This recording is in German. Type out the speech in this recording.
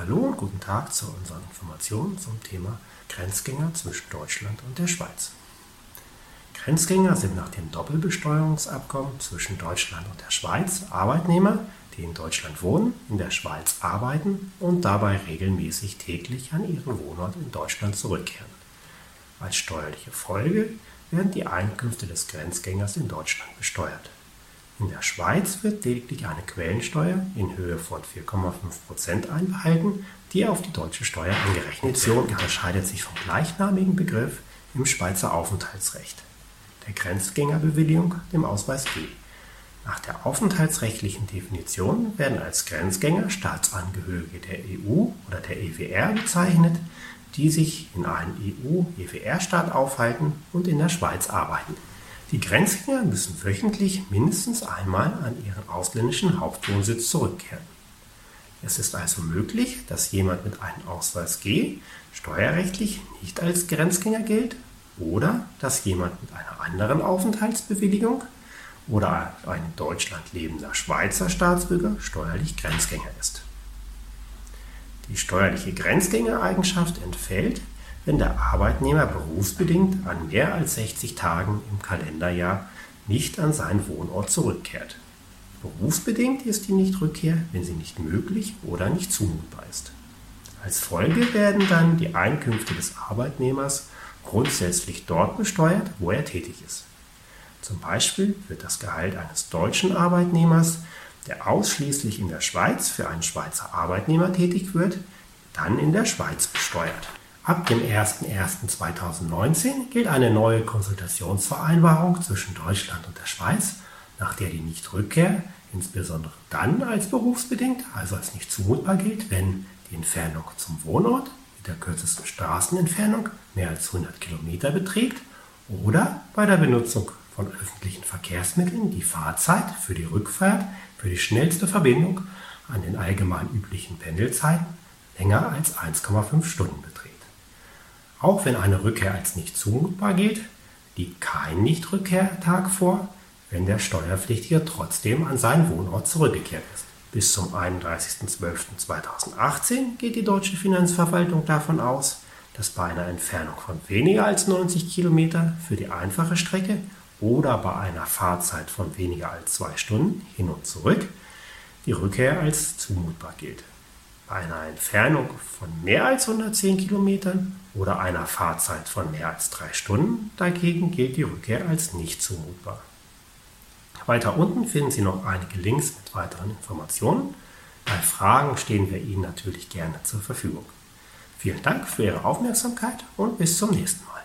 Hallo und guten Tag zu unseren Informationen zum Thema Grenzgänger zwischen Deutschland und der Schweiz. Grenzgänger sind nach dem Doppelbesteuerungsabkommen zwischen Deutschland und der Schweiz Arbeitnehmer, die in Deutschland wohnen, in der Schweiz arbeiten und dabei regelmäßig täglich an ihren Wohnort in Deutschland zurückkehren. Als steuerliche Folge werden die Einkünfte des Grenzgängers in Deutschland besteuert. In der Schweiz wird lediglich eine Quellensteuer in Höhe von 4,5% einbehalten, die auf die deutsche Steuer angerechnet wird. Die unterscheidet sich vom gleichnamigen Begriff im Schweizer Aufenthaltsrecht, der Grenzgängerbewilligung, dem Ausweis G. Nach der aufenthaltsrechtlichen Definition werden als Grenzgänger Staatsangehörige der EU oder der EWR bezeichnet, die sich in einem EU-EWR-Staat aufhalten und in der Schweiz arbeiten. Die Grenzgänger müssen wöchentlich mindestens einmal an ihren ausländischen Hauptwohnsitz zurückkehren. Es ist also möglich, dass jemand mit einem Ausweis G steuerrechtlich nicht als Grenzgänger gilt oder dass jemand mit einer anderen Aufenthaltsbewilligung oder ein in Deutschland lebender Schweizer Staatsbürger steuerlich Grenzgänger ist. Die steuerliche Grenzgängereigenschaft entfällt, wenn der Arbeitnehmer berufsbedingt an mehr als 60 Tagen im Kalenderjahr nicht an seinen Wohnort zurückkehrt. Berufsbedingt ist die Nichtrückkehr, wenn sie nicht möglich oder nicht zumutbar ist. Als Folge werden dann die Einkünfte des Arbeitnehmers grundsätzlich dort besteuert, wo er tätig ist. Zum Beispiel wird das Gehalt eines deutschen Arbeitnehmers, der ausschließlich in der Schweiz für einen Schweizer Arbeitnehmer tätig wird, dann in der Schweiz besteuert. Ab dem 01.01.2019 gilt eine neue Konsultationsvereinbarung zwischen Deutschland und der Schweiz, nach der die Nichtrückkehr insbesondere dann als berufsbedingt, also als nicht zumutbar gilt, wenn die Entfernung zum Wohnort mit der kürzesten Straßenentfernung mehr als 100 Kilometer beträgt oder bei der Benutzung von öffentlichen Verkehrsmitteln die Fahrzeit für die Rückfahrt für die schnellste Verbindung an den allgemein üblichen Pendelzeiten länger als 1,5 Stunden beträgt. Auch wenn eine Rückkehr als nicht zumutbar gilt, liegt kein Nichtrückkehrtag vor, wenn der Steuerpflichtige trotzdem an seinen Wohnort zurückgekehrt ist. Bis zum 31.12.2018 geht die deutsche Finanzverwaltung davon aus, dass bei einer Entfernung von weniger als 90 Kilometer für die einfache Strecke oder bei einer Fahrzeit von weniger als zwei Stunden hin und zurück die Rückkehr als zumutbar gilt. Einer Entfernung von mehr als 110 Kilometern oder einer Fahrzeit von mehr als drei Stunden dagegen gilt die Rückkehr als nicht zumutbar. Weiter unten finden Sie noch einige Links mit weiteren Informationen. Bei Fragen stehen wir Ihnen natürlich gerne zur Verfügung. Vielen Dank für Ihre Aufmerksamkeit und bis zum nächsten Mal.